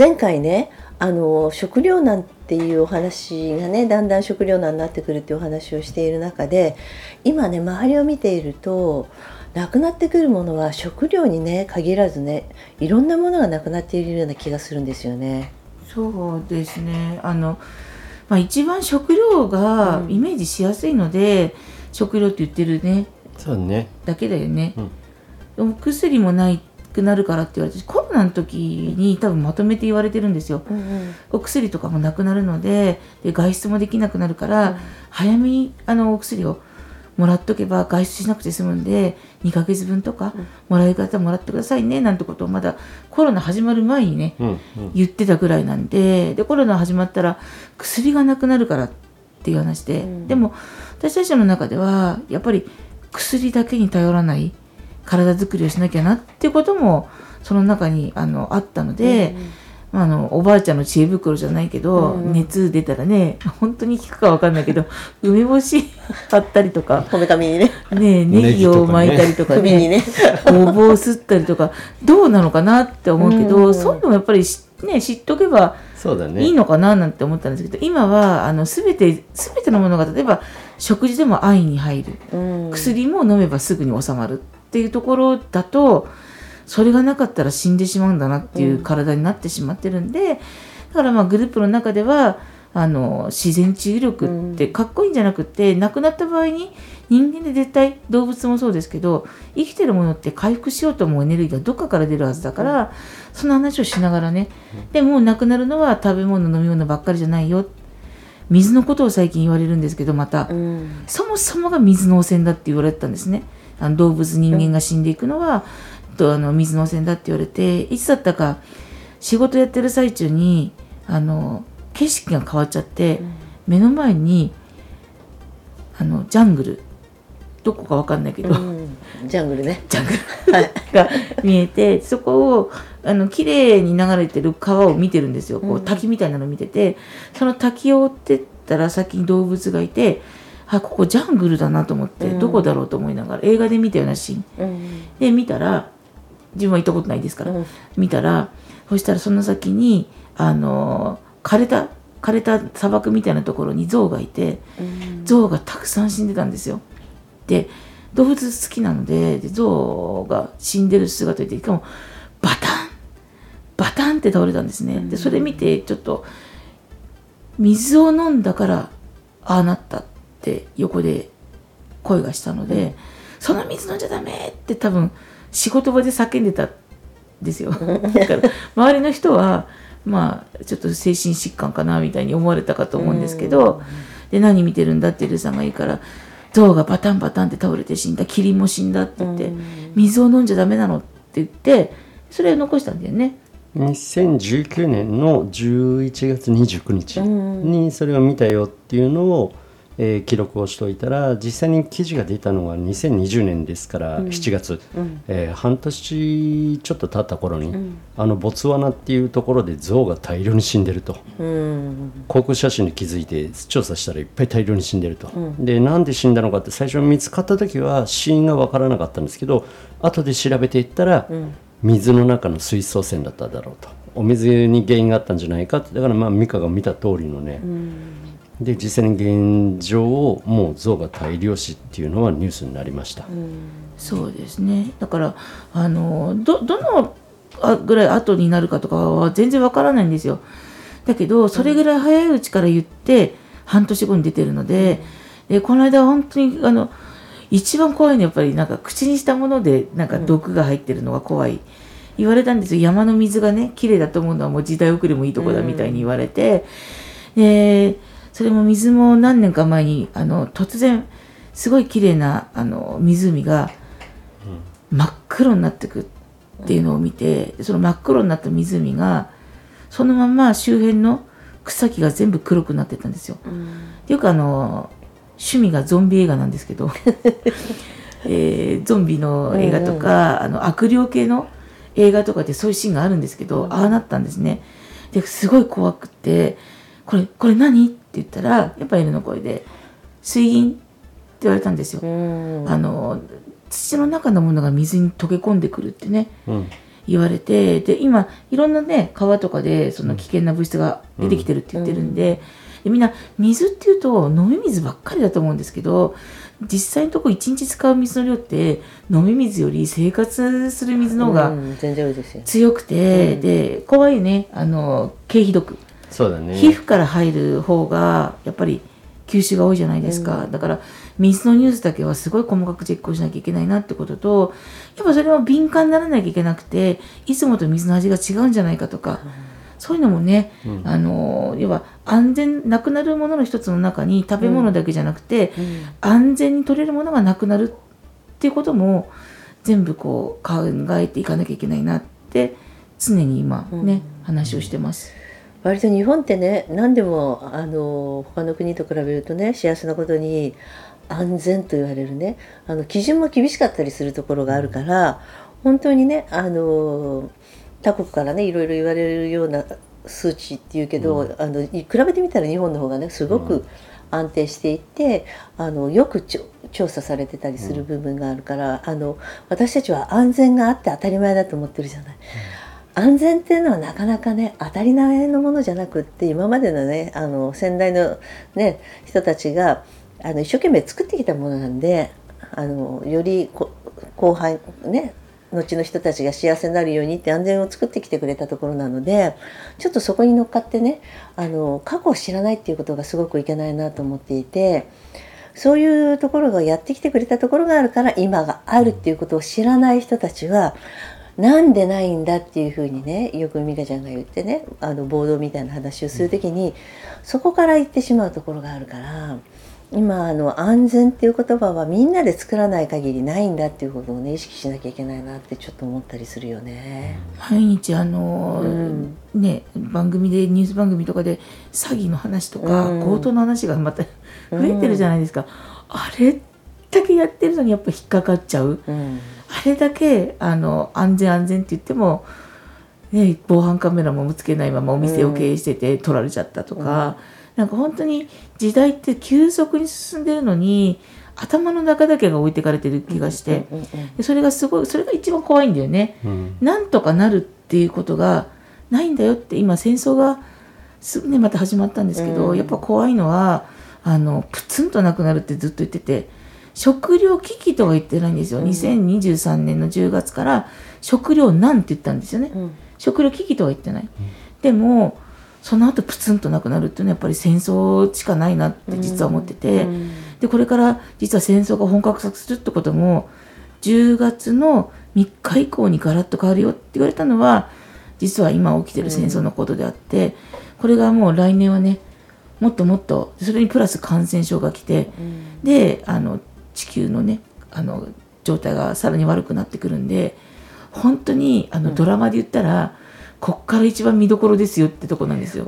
前回ねあの食糧難っていうお話がねだんだん食糧難になってくるっていうお話をしている中で今ね周りを見ているとなくなってくるものは食料にね限らずねいろんなものがなくなっているような気がするんですよね。そうですねあの、まあ、一番食料がイメージしやすいので、うん、食料って言ってるねそうねだけだよね。うん、でも薬もないくなるからって言われてコロナの時に多分まとめて言われてるんですよ、うんうん、お薬とかもなくなるのでで外出もできなくなるから、うん、早めにあのお薬をもらっとけば外出しなくて済むんで2ヶ月分とかもらい方もらってくださいねなんてことをまだコロナ始まる前にね、うんうん、言ってたぐらいなんででコロナ始まったら薬がなくなるからっていう話で、うん、でも私たちの中ではやっぱり薬だけに頼らない体づくりをしなきゃなっていうこともその中にあのあったので、うん、あのおばあちゃんの知恵袋じゃないけど、うん、熱出たらね本当に効くか分かんないけど 梅干し貼ったりとかこめかみにね。ねネギを巻いたりとかねね。ごぼうすったりとかどうなのかなって思うけど、うん、そういうのもやっぱりね知っとけばいいのかななんて思ったんですけど、今はあの全て全てのものが例えば食事でも愛に入る、薬も飲めばすぐに収まるっていうところだとそれがなかったら死んでしまうんだなっていう体になってしまってるんで、だからまあグループの中ではあの自然治癒力ってかっこいいんじゃなくて、亡くなった場合に人間で絶対動物もそうですけど生きてるものって回復しようと思うエネルギーがどっかから出るはずだから、その話をしながらね、でも亡くなるのは食べ物飲み物ばっかりじゃないよ。水のことを最近言われるんですけどまた、そもそもが水の汚染だって言われてたんですね。あの動物人間が死んでいくのは、とあの水の汚染だって言われていつだったか仕事やってる最中にあの景色が変わっちゃって、うん、目の前にあのジャングル。どこか分かんないけど、うん、ジャングルね。ジャングル、はい、が見えてそこをあの綺麗に流れてる川を見てるんですよ。こう滝みたいなの見ててその滝を追ってったら先に動物がいてあここジャングルだなと思って、うん、どこだろうと思いながら映画で見たようなシーン、うん、で見たら自分は行ったことないですから、うん、見たらそしたらその先にあの枯れた枯れた砂漠みたいなところに象がいて、象がたくさん死んでたんですよ。で動物好きなのでで象が死んでる姿でしかもバタンバタンって倒れたんですね。でそれ見てちょっと水を飲んだからああなったって横で声がしたので、うん、その水飲んじゃダメって多分仕事場で叫んでたんですよ。だから周りの人はまあちょっと精神疾患かなみたいに思われたかと思うんですけど、で何見てるんだってルーさんがいいから象がバタンバタンって倒れて死んだキリンも死んだって言って、水を飲んじゃダメなのって言ってそれを残したんだよね。2019年の11月29日にそれを見たよっていうのをえー、記録をしておいたら実際に記事が出たのは2020年ですから、うん、7月、うん、えー、半年ちょっと経った頃に、うん、あのボツワナっていうところで象が大量に死んでると、うん、航空写真に気づいて調査したらいっぱい大量に死んでると、でなんで死んだのかって最初見つかった時は死因が分からなかったんですけど後で調べていったら、水の中の水素汚染だっただろうと。お水に原因があったんじゃないかって。だからまあ美香が見た通りのね、で実際に現状をもう象が大量死っていうのはニュースになりました。そうですねだからあのどどのぐらい後になるかとかは全然わからないんですよ。だけどそれぐらい早いうちから言って半年後に出てるのででこの間本当にあの一番怖いのはやっぱりなんか口にしたものでなんか毒が入ってるのが怖い。言われたんですよ山の水がね綺麗だと思うのはもう時代遅れもいいとこだみたいに言われて、でそれも水も何年か前にあの突然すごい綺麗なあな湖が真っ黒になってくっていうのを見てその真っ黒になった湖がそのまま周辺の草木が全部黒くなってたんですよ。うん、っていうかあの趣味がゾンビ映画なんですけど、えー、ゾンビの映画とか、うん、あの悪霊系の映画とかでそういうシーンがあるんですけど、うん、ああなったんですね。ですごい怖くて「これこれ何?」って言ったらやっぱ犬の声で「水銀」って言われたんですよ。あの土の中のものが水に溶け込んでくるってね、うん、言われてで今いろんなね川とかでその危険な物質が出てきてるって言ってるんでうん、でみんな水っていうと飲み水ばっかりだと思うんですけど実際のとこ1日使う水の量って飲み水より生活する水の方が強くて、うん、で怖いね。あの経皮毒そうだね。皮膚から入る方がやっぱり吸収が多いじゃないですか、うん、だから水のニュースだけはすごい細かくチェックをしなきゃいけないなってこととやっぱそれも敏感にならなきゃいけなくていつもと水の味が違うんじゃないかとか、うん、そういうのもね、うん、あの要は安全なくなるものの一つの中に食べ物だけじゃなくて、安全に取れるものがなくなるっていうことも全部こう考えていかなきゃいけないなって常に今ね、話をしてます。割と日本ってね何でもあの他の国と比べるとね幸せなことに安全と言われるねあの基準も厳しかったりするところがあるから本当にねあの他国からねいろいろ言われるような数値っていうけど、うん、あの比べてみたら日本の方がねすごく安定していて、あのよく調査されてたりする部分があるから、あの私たちは安全があって当たり前だと思ってるじゃない。安全っていうのはなかなかね当たり前のものじゃなくって今までのねあの先代の、ね、人たちがあの一生懸命作ってきたものなんであのより後輩ね後の人たちが幸せになるようにって安全を作ってきてくれたところなのでちょっとそこに乗っかってねあの過去を知らないっていうことがすごくいけないなと思っていてそういうところがやってきてくれたところがあるから今があるっていうことを知らない人たちはなんでないんだっていうふうにねよく美香ちゃんが言ってねあの暴動みたいな話をする時に、そこから言ってしまうところがあるから今あの安全っていう言葉はみんなで作らない限りないんだっていうことをね意識しなきゃいけないなってちょっと思ったりするよね。毎日あの、うん、ね番組でニュース番組とかで詐欺の話とか、うん、強盗の話がまた 増えてるじゃないですか。うん、あれだけやってるのにやっぱ引っかかっちゃう。あれだけあの安全安全って言っても、ね、防犯カメラもつけないままお店を経営してて取られちゃったとか。なんか本当に時代って急速に進んでるのに頭の中だけが置いてかれてる気がして、でそれがすごいそれが一番怖いんだよね、うん、なんとかなるっていうことがないんだよって今戦争がすぐねまた始まったんですけど、うん、やっぱ怖いのはあのプツンとなくなるってずっと言ってて食料危機とは言ってないんですよ、うん、2023年の10月から食料難って言ったんですよね、うん、食料危機とは言ってない、でもその後プツンとなくなるっていうのはやっぱり戦争しかないなって実は思ってて、うん、でこれから実は戦争が本格化するってことも10月の3日以降にガラッと変わるよって言われたのは実は今起きてる戦争のことであって、これがもう来年はねもっともっとそれにプラス感染症が来て、うん、であの地球のねあの状態がさらに悪くなってくるんで本当にあのドラマで言ったら、こっから一番見どころですよってとこなんですよ。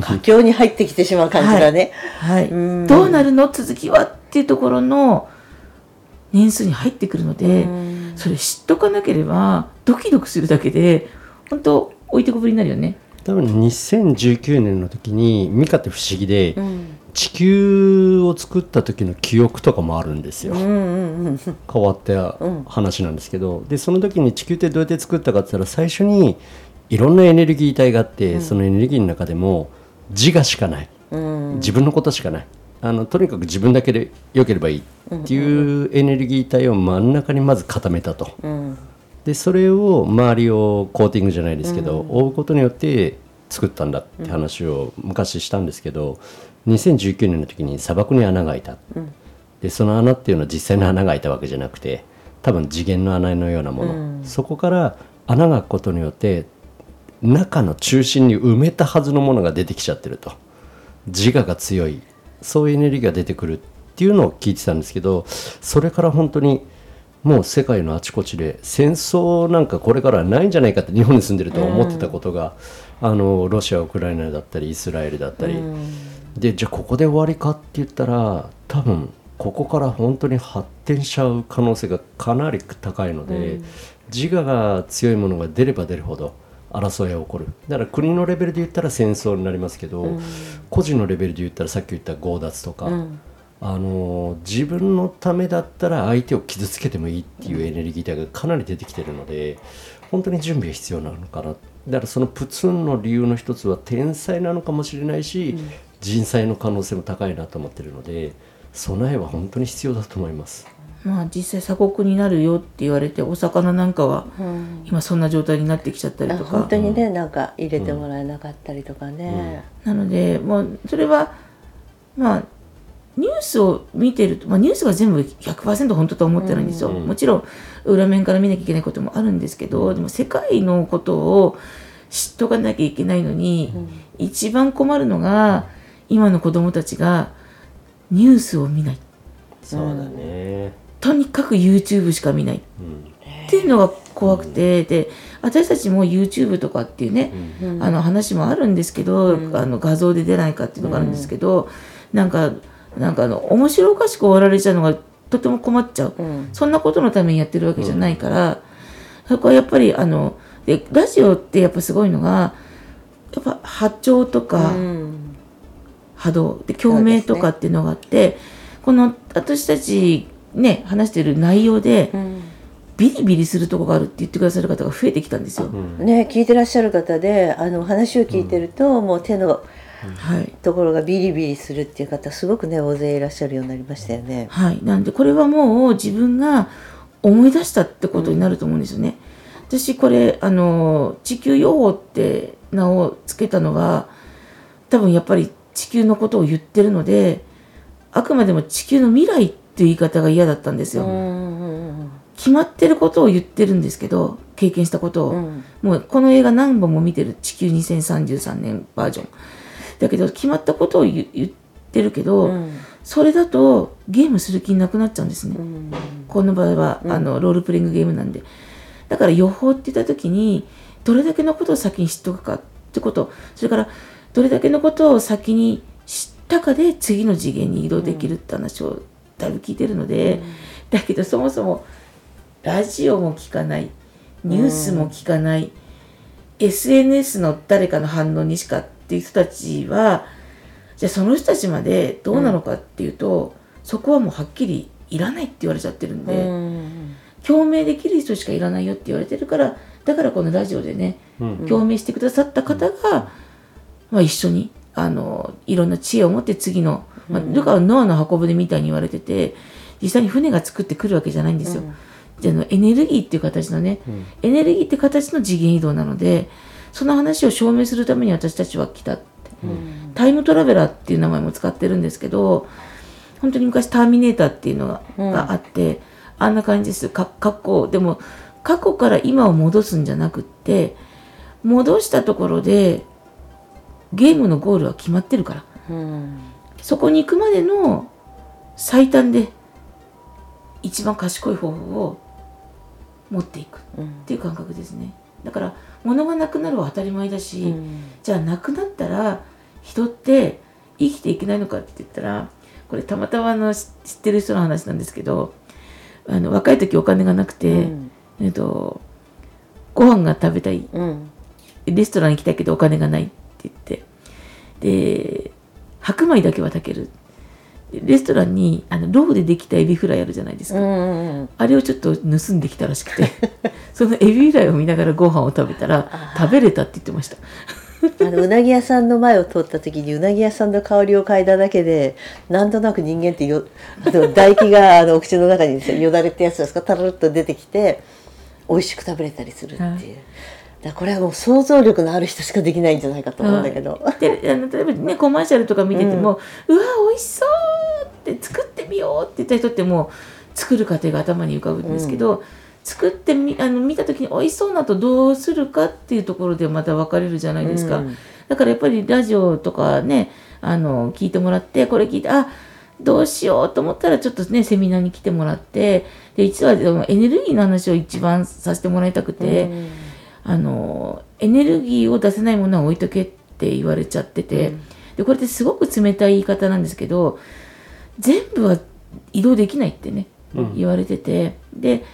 佳境に入ってきてしまう感じだね。はい。はい、どうなるの？続きはっていうところの年数に入ってくるので、それ知っとかなければドキドキするだけで本当置いてこぼりになるよね。多分2019年の時にミカって不思議で、うん、地球を作った時の記憶とかもあるんですよ、うんうんうん、変わった話なんですけど、でその時に地球ってどうやって作ったかって言ったら最初にいろんなエネルギー体があって、うん、そのエネルギーの中でも自我しかない、うん、自分のことしかない。あのとにかく自分だけで良ければいいっていうエネルギー体を真ん中にまず固めたと。でそれを周りをコーティングじゃないですけど、覆うことによって作ったんだって話を昔したんですけど、2019年の時に砂漠に穴が開いた、でその穴っていうのは実際の穴が開いたわけじゃなくて多分次元の穴のようなもの、そこから穴が開くことによって中の中心に埋めたはずのものが出てきちゃってると。自我が強い。そういうエネルギーが出てくるっていうのを聞いてたんですけどそれから本当にもう世界のあちこちで戦争なんかこれからはないんじゃないかって日本に住んでると思ってたことが、あのロシアウクライナだったりイスラエルだったり、でじゃあここで終わりかって言ったら多分ここから本当に発展しちゃう可能性がかなり高いので、自我が強いものが出れば出るほど争いが起こる。だから国のレベルで言ったら戦争になりますけど、個人のレベルで言ったらさっき言った強奪とか、あの自分のためだったら相手を傷つけてもいいっていうエネルギー体がかなり出てきてるので本当に準備が必要なのかな。だからそのプツンの理由の一つは天才なのかもしれないし、うん、人災の可能性も高いなと思ってるので備えは本当に必要だと思います。まあ実際鎖国になるよって言われてお魚なんかは今そんな状態になってきちゃったりとか、うん、本当にねなんか入れてもらえなかったりとかね、うん、なのでもうそれはまあニュースを見てると、まあ、ニュースが全部100%本当とは思ってないんですよ、うん、もちろん裏面から見なきゃいけないこともあるんですけどでも世界のことを知っとかなきゃいけないのに、うん、一番困るのが今の子供たちがニュースを見ない。そうだね。とにかく YouTube しか見ない、っていうのが怖くて、で私たちも YouTube とかっていうね、あの話もあるんですけど、あの画像で出ないかっていうのがあるんですけど、なんかなんかあの面白おかしく終わられちゃうのがとても困っちゃう、うん、そんなことのためにやってるわけじゃないから、うん、そこはやっぱりあのでラジオってやっぱすごいのがやっぱ波長とか、波動で共鳴とかっていうのがあって、ね、この私たちね話してる内容で、ビリビリするとこがあるって言ってくださる方が増えてきたんですよ。ね聞いてらっしゃる方であの話を聞いてると、もう手のはい、ところがビリビリするっていう方すごくね大勢いらっしゃるようになりましたよね。はい、なんでこれはもう自分が思い出したってことになると思うんですよね。うん、私これあの地球予報って名を付けたのは多分やっぱり地球のことを言ってるのであくまでも地球の未来っていう言い方が嫌だったんですよ。決まってることを言ってるんですけど経験したことを、うん、もうこの映画何本も見てる地球2033年バージョン。だけど決まったことを言ってるけど、うん、それだとゲームする気なくなっちゃうんですね、うん、この場合は、あのロールプレイングゲームなんで。だから予報って言った時にどれだけのことを先に知っとくかってこと。それからどれだけのことを先に知ったかで次の次元に移動できるって話をだいぶ聞いてるので、だけどそもそもラジオも聞かないニュースも聞かない、SNS の誰かの反応にしかっていう人たちはじゃあその人たちまでどうなのかっていうと、うん、そこはもうはっきりいらないって言われちゃってるんで、うん、共鳴できる人しかいらないよって言われてるからだからこのラジオでね、うん、共鳴してくださった方が、まあ、一緒にあのいろんな知恵を持って次の、まあ、ルカはノアの箱舟みたいに言われてて実際に船が作ってくるわけじゃないんですよ。じゃあエネルギーっていう形のね、エネルギーって形の次元移動なのでその話を証明するために私たちは来たって、うん、タイムトラベラーっていう名前も使ってるんですけど本当に昔ターミネーターっていうのがうん、があってあんな感じです。過去でも過去から今を戻すんじゃなくって戻したところでゲームのゴールは決まってるから、うん、そこに行くまでの最短で一番賢い方法を持っていくっていう感覚ですね。だから物がなくなるは当たり前だし、うん、じゃあなくなったら人って生きていけないのかって言ったらこれたまたまの知ってる人の話なんですけどあの若い時お金がなくて、うん、えっと、ご飯が食べたい、うん、レストラン行きたいけどお金がないって。言ってで白米だけは炊ける。レストランにあの蝋でできたエビフライあるじゃないですか、あれをちょっと盗んできたらしくて。そのエビフライを見ながらご飯を食べたら食べれたって言ってました。あのうなぎ屋さんの前を通った時にうなぎ屋さんの香りを嗅いだだけでなんとなく人間ってよあの唾液があのお口の中によだれってやつですかタルッと出てきて美味しく食べれたりするっていう、はい、だこれはもう想像力のある人しかできないんじゃないかと思うんだけど、はい、であの例えばねコマーシャルとか見てても、うん、うわ美味しそうって作ってみようって言った人ってもう作る過程が頭に浮かぶんですけど、うん、作ってみあの見た時に美味しそうなとどうするかっていうところでまた分かれるじゃないですか、うん、だからやっぱりラジオとかねあの聞いてもらってこれ聞いてあどうしようと思ったらちょっとねセミナーに来てもらってで実はエネルギーの話を一番させてもらいたくて、うん、あのエネルギーを出せないものは置いとけって言われちゃってて、うん、でこれってすごく冷たい言い方なんですけど全部は移動できないってね、うん、言われててで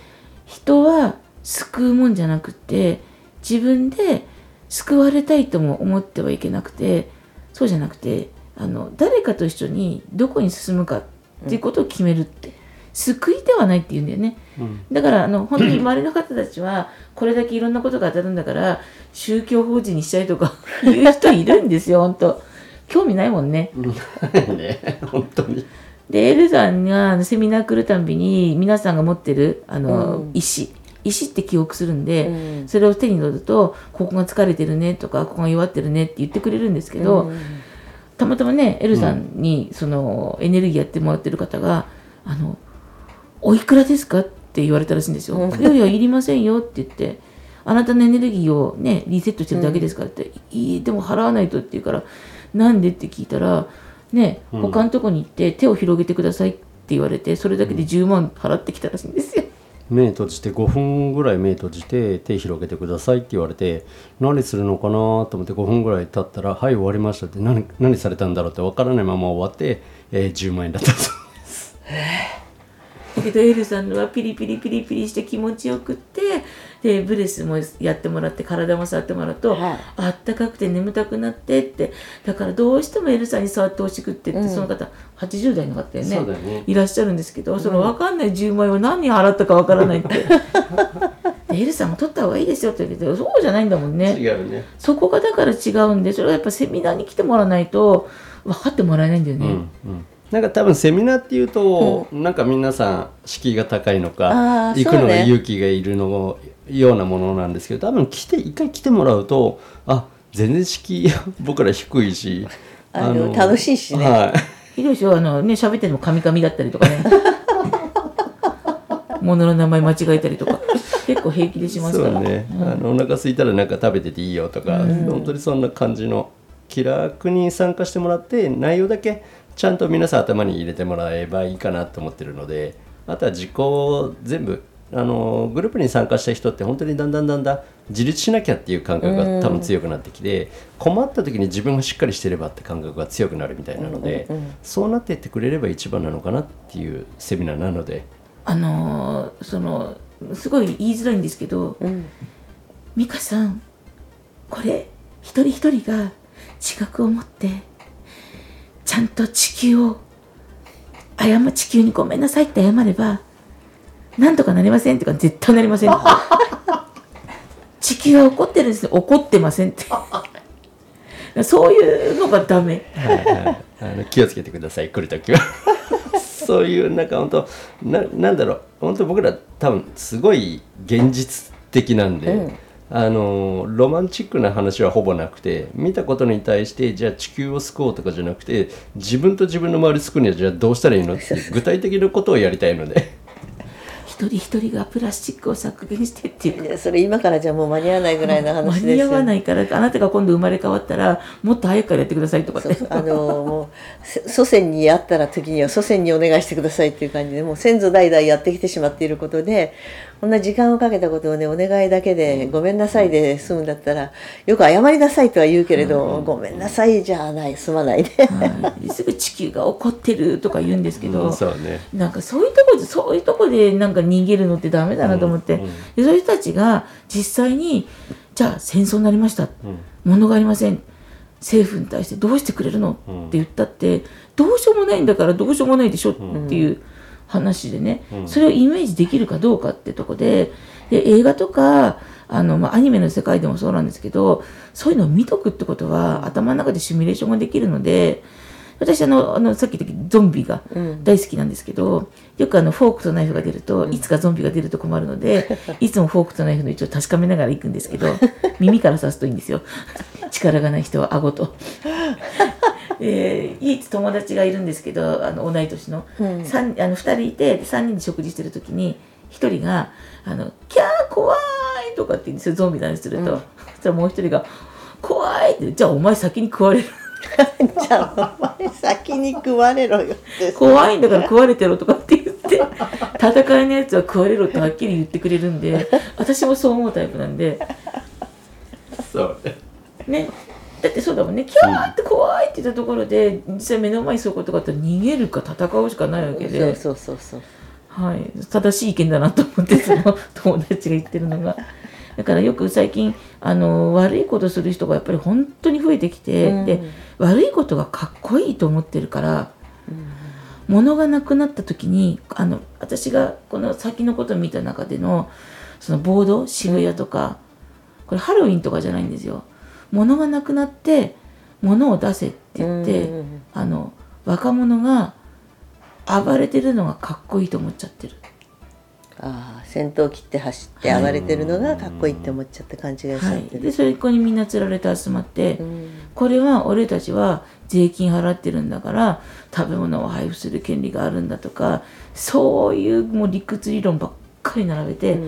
人は救うもんじゃなくて自分で救われたいとも思ってはいけなくてそうじゃなくてあの誰かと一緒にどこに進むかっていうことを決めるって、うん、救いではないって言うんだよね、うん、だからあの本当に 周りの方たちはこれだけいろんなことが当たるんだから宗教法人にしたいとか 言う人いるんですよ本当。興味ないもんね。ね本当に。でエルさんがセミナー来るたんびに皆さんが持ってるあの、うん、石石って記憶するんで、うん、それを手に取るとここが疲れてるねとかここが弱ってるねって言ってくれるんですけど、うん、たまたまねエルさんにそのエネルギーやってもらってる方が「あのおいくらですか?」って言われたらしいんですよ。いやいやいりませんよって言ってあなたのエネルギーをねリセットしてるだけですからって、いいでも払わないとって言うからなんでって聞いたらね、他のとこに行って手を広げてくださいって言われてそれだけで10万払ってきたらしいんですよ。目閉じて5分ぐらい目閉じて手広げてくださいって言われて何するのかなと思って5分ぐらい経ったら「はい終わりました」って何何されたんだろうって分からないまま終わって、えー、10万円だったそうです。だけどエルさんのはピリピリピリピリして気持ちよくってでブレスもやってもらって体も触ってもらうと、はい、あったかくて眠たくなってってだからどうしてもエルさんに触ってほしくってって、うん、その方80代の方でね、ね、いらっしゃるんですけど、その分かんない10万円を何人払ったか分からないって。エルさんも取った方がいいですよって言ってそうじゃないんだもんね。違うね。そこがだから違うんでそれはやっぱセミナーに来てもらわないと分かってもらえないんだよね。うんうんなんか多分セミナーっていうと、うん、なんか皆さん敷居が高いのか行くのが勇気がいるのようなものなんですけど多分来て一回来てもらうとあ全然敷居 僕ら低いしあの楽しいしね。はい、ひどいでしょあのね喋っててもカミカミだったりとかね。物の名前間違えたりとか。結構平気でしますから。そうね、うん、あのお腹空いたらなんか食べてていいよとか、うん、本当にそんな感じの気楽に参加してもらって内容だけちゃんと皆さん頭に入れてもらえばいいかなと思ってるのであとは自己全部あのグループに参加した人って本当にだんだんだんだん自立しなきゃっていう感覚が多分強くなってきて困った時に自分がしっかりしてればって感覚が強くなるみたいなのでそうなっていってくれれば一番なのかなっていうセミナーなので。あのそのすごい言いづらいんですけど、うん、美香さんこれ一人一人が自覚を持ってちゃんと地球を謝地球にごめんなさいって謝ればなんとかなりませんってか絶対なりません 地球は怒ってるんです怒ってませんって。そういうのがダメ、はいはい、あの気をつけてください。来る時は。そういうなんか本当ななんだろう。本当僕ら多分すごい現実的なんで、うんあのロマンチックな話はほぼなくて見たことに対してじゃあ地球を救おうとかじゃなくて自分と自分の周り救うにはじゃあどうしたらいいのって 具体的なことをやりたいので。一人一人がプラスチックを削減してっていう。いやそれ今からじゃもう間に合わないぐらいの話です間に合わないからあなたが今度生まれ変わったらもっと早くからやってくださいとかって あのもう祖先に会ったら時には祖先にお願いしてくださいっていう感じでもう先祖代々やってきてしまっていることでこんな時間をかけたことをねお願いだけでごめんなさいで済むんだったらよく謝りなさいとは言うけれど、うん、ごめんなさいじゃない済まないで、はい、すぐ地球が怒ってるとか言うんですけど、うん、そうね、なんかそういうとこでそういうとこでなんか逃げるのってダメだなと思って、うん、でそういう人たちが実際にじゃあ戦争になりました、物がありません。政府に対してどうしてくれるの、って言ったってどうしようもないんだからどうしようもないでしょっていう。話でね、うん、それをイメージできるかどうかってとこで。で映画とかあの、まあ、アニメの世界でもそうなんですけどそういうのを見とくってことは頭の中でシミュレーションができるので私あのあのさっき言ったゾンビがうん。大好きなんですけど、よくあのフォークとナイフが出ると、いつかゾンビが出ると困るので、いつもフォークとナイフの位置を確かめながら行くんですけど、耳から刺すといいんですよ。力がない人は顎と。えー、唯一友達がいるんですけど、あの同い年の、うん。三あの2人いて、で3人で食事してる時に、1人が、あの、キャー怖いとかって言うんですよ、ゾンビなんすると。うん。そしたらもう1人が、怖いって、じゃあお前先に食われる。じゃあお前先に食われろよって。怖いんだから食われてろとかって言って戦いのやつは食われろってはっきり言ってくれるんで私もそう思うタイプなんで。そう。ねだってそうだもんね。キャーって怖いって言ったところで実際目の前にそういうことがあったら逃げるか戦うしかないわけで、そうそうそうそう。はい、正しい意見だなと思って その友達が言ってるのが。だからよく最近あの悪いことする人がやっぱり本当に増えてきて、うん。で悪いことがかっこいいと思ってるから物がなくなった時にあの私がこの先のことを見た中でのそのボード渋谷とか、これハロウィンとかじゃないんですよ物がなくなって物を出せって言って、うんあの若者が暴れてるのがかっこいいと思っちゃってる。ああ戦闘機って走って暴れてるのがかっこいいって思っちゃって勘違いしちゃはい、ってる、でそれここにみんなつられて集まって、うん。これは俺たちは税金払ってるんだから食べ物を配布する権利があるんだとかそういうもう理屈理論ばっかり並べて、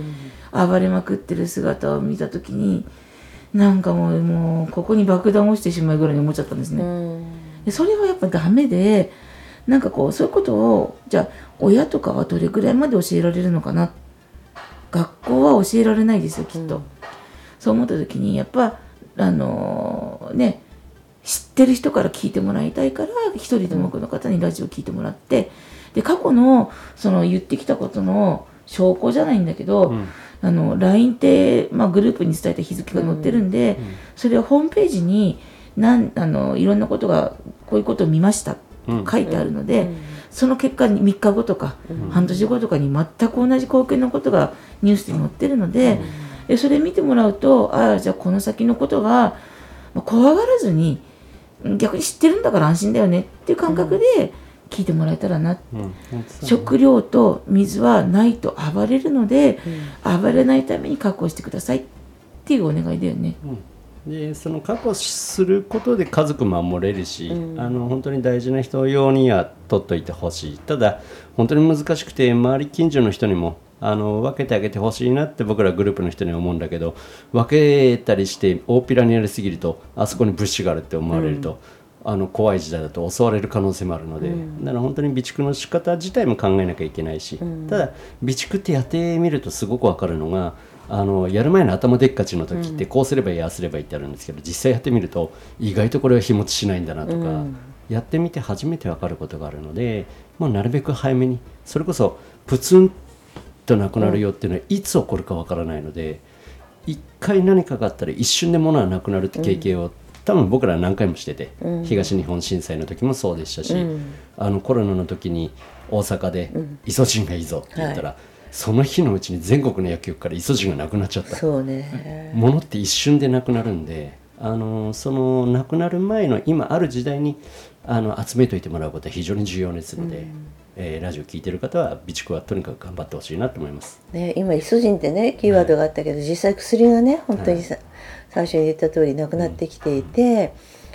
暴れまくってる姿を見た時になんかもうもうここに爆弾を落ちてしまうぐらいに思っちゃったんですね。うん。でそれはやっぱダメでなんかこうそういうことをじゃあ親とかはどれくらいまで教えられるのかな。学校は教えられないですよきっと、うん。そう思った時にやっぱあのーね知ってる人から聞いてもらいたいから一人でも多くの方にラジオ聞いてもらってで過去のその言ってきたことの証拠じゃないんだけど、うんあの LINE って、まあ、グループに伝えた日付が載ってるんで、それをホームページになんあのいろんなことがこういうことを見ましたうん。書いてあるので、その結果に3日後とか、半年後とかに全く同じ光景のことがニュースに載ってるので,、でそれ見てもらうとああじゃあこの先のことが、まあ怖がらずに逆に知ってるんだから安心だよねっていう感覚で聞いてもらえたらな、うん食料と水はないと暴れるので、暴れないために確保してくださいっていうお願いだよね。でその確保することで家族守れるし、うん。あの本当に大事な人用には取っといてほしい。ただ本当に難しくて周り近所の人にもあの分けてあげてほしいなって僕らグループの人には思うんだけど分けたりして大っぴらにやりすぎるとあそこに物資があるって思われると、あの怖い時代だと襲われる可能性もあるので、だから本当に備蓄の仕方自体も考えなきゃいけないし、ただ備蓄ってやってみるとすごく分かるのがあのやる前の頭でっかちの時ってこうすればいいああすればいいってあるんですけど実際やってみると意外とこれは日持ちしないんだなとか、うん。やってみて初めて分かることがあるのでもうなるべく早めにそれこそプツンとなくなるよっていうのはいつ起こるか分からないので一回何かがあったら一瞬で物はなくなるって経験を、多分僕らは何回もしてて、うん。東日本震災の時もそうでしたし、うん。あのコロナの時に大阪で「イソジンがいいぞ」って言ったら、その日のうちに全国の薬局からイソジンがなくなっちゃった。そうね。ものって一瞬でなくなるんで、あのそのなくなる前の今ある時代にあの集めといてもらうことは非常に重要ですので、えーラジオ聞いてる方は備蓄はとにかく頑張ってほしいなと思います。ね、今イソジンってねキーワードがあったけど、実際薬がね本当にさ、最初に言った通りなくなってきていて、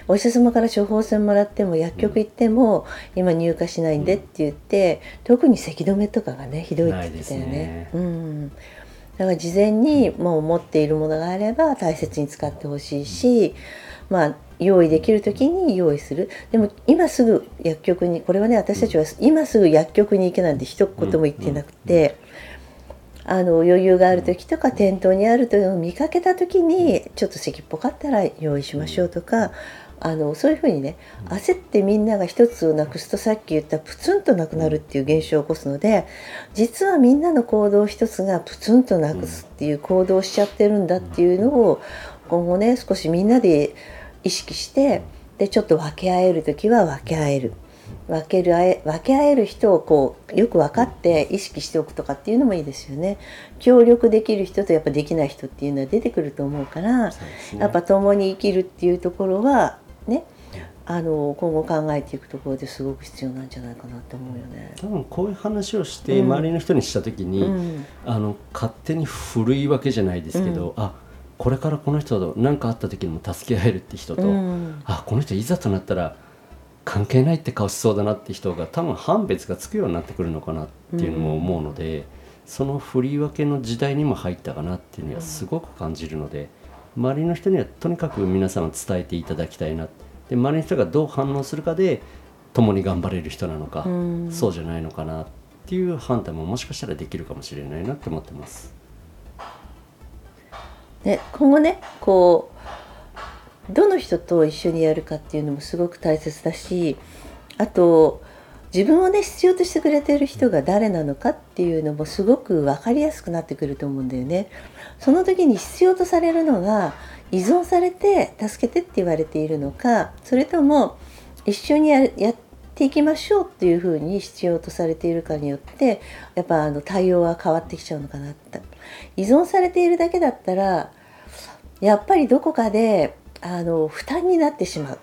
お医者様から処方箋もらっても薬局行っても、今入荷しないんでって言って、特に咳止めとかがねひどいって言ってたよね。うん、だから事前にもう持っているものがあれば大切に使ってほしいし、まあ用意できる時に用意する。でも今すぐ薬局にこれはね私たちは今すぐ薬局に行けなんて一言も言ってなくて。あの余裕がある時とか店頭にあるというのを見かけた時にちょっと咳っぽかったら用意しましょうとかあのそういうふうにね焦ってみんなが一つをなくすとさっき言ったプツンとなくなるっていう現象を起こすので実はみんなの行動一つがプツンとなくすっていう行動をしちゃってるんだっていうのを今後ね少しみんなで意識してでちょっと分け合える時は分け合える。分けるあえ分け合える人をこうよく分かって意識しておくとかっていうのもいいですよね。協力できる人とやっぱできない人っていうのは出てくると思うから、ね。やっぱ共に生きるっていうところはねあの今後考えていくところですごく必要なんじゃないかなって思うよね。多分こういう話をして周りの人にした時に、うん、あの勝手に古いわけじゃないですけど、うん、あこれからこの人と何かあった時にも助け合えるって人と、うん、あこの人いざとなったら関係ないって顔しそうだなって人が多分判別がつくようになってくるのかなっていうのも思うので、その振り分けの時代にも入ったかなっていうのはすごく感じるので、周りの人にはとにかく皆さん伝えていただきたいなで周りの人がどう反応するかで共に頑張れる人なのか、うそうじゃないのかなっていう判断ももしかしたらできるかもしれないなって思ってます。ね、今後ねこうどの人と一緒にやるかっていうのもすごく大切だしあと自分をね必要としてくれている人が誰なのかっていうのもすごく分かりやすくなってくると思うんだよね。その時に必要とされるのが依存されて助けてって言われているのかそれとも一緒にやっていきましょうっていうふうに必要とされているかによってやっぱあの対応は変わってきちゃうのかなって依存されているだけだったらやっぱりどこかであの負担になってしまう。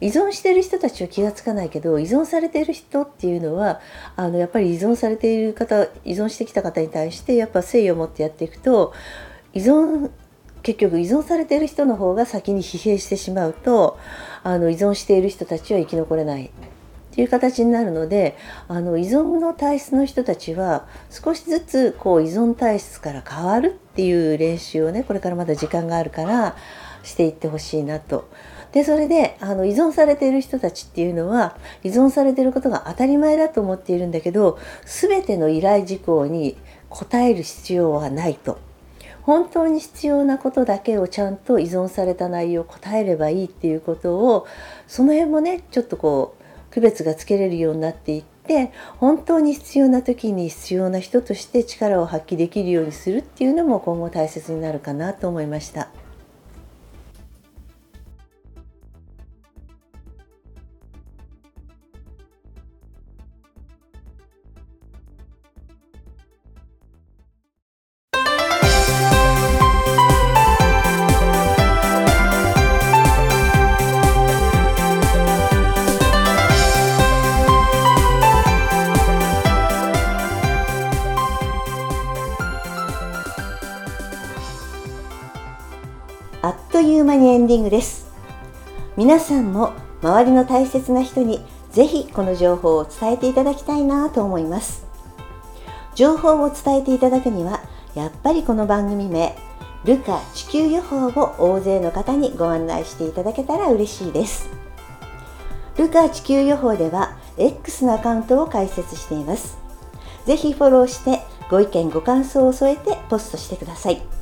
依存してる人たちは気が付かないけど依存されている人っていうのはあのやっぱり依存されている方依存してきた方に対してやっぱ誠意を持ってやっていくと依存結局依存されている人の方が先に疲弊してしまうとあの依存している人たちは生き残れない。っていう形になるのであの依存の体質の人たちは少しずつこう依存体質から変わるっていう練習をねこれからまだ時間があるからしていってほしいなと。でそれであの依存されている人たちっていうのは依存されていることが当たり前だと思っているんだけど全ての依頼事項に応える必要はないと。本当に必要なことだけをちゃんと依存された内容を答えればいいっていうことをその辺もねちょっとこう区別がつけれるようになっていって本当に必要な時に必要な人として力を発揮できるようにするっていうのも今後大切になるかなと思いました。ディングです。皆さんも周りの大切な人にぜひこの情報を伝えていただきたいなと思います。情報を伝えていただくにはやっぱりこの番組名ルカ地球予報を大勢の方にご案内していただけたら嬉しいです。ルカ地球予報では X のアカウントを開設しています。ぜひフォローしてご意見ご感想を添えてポストしてください。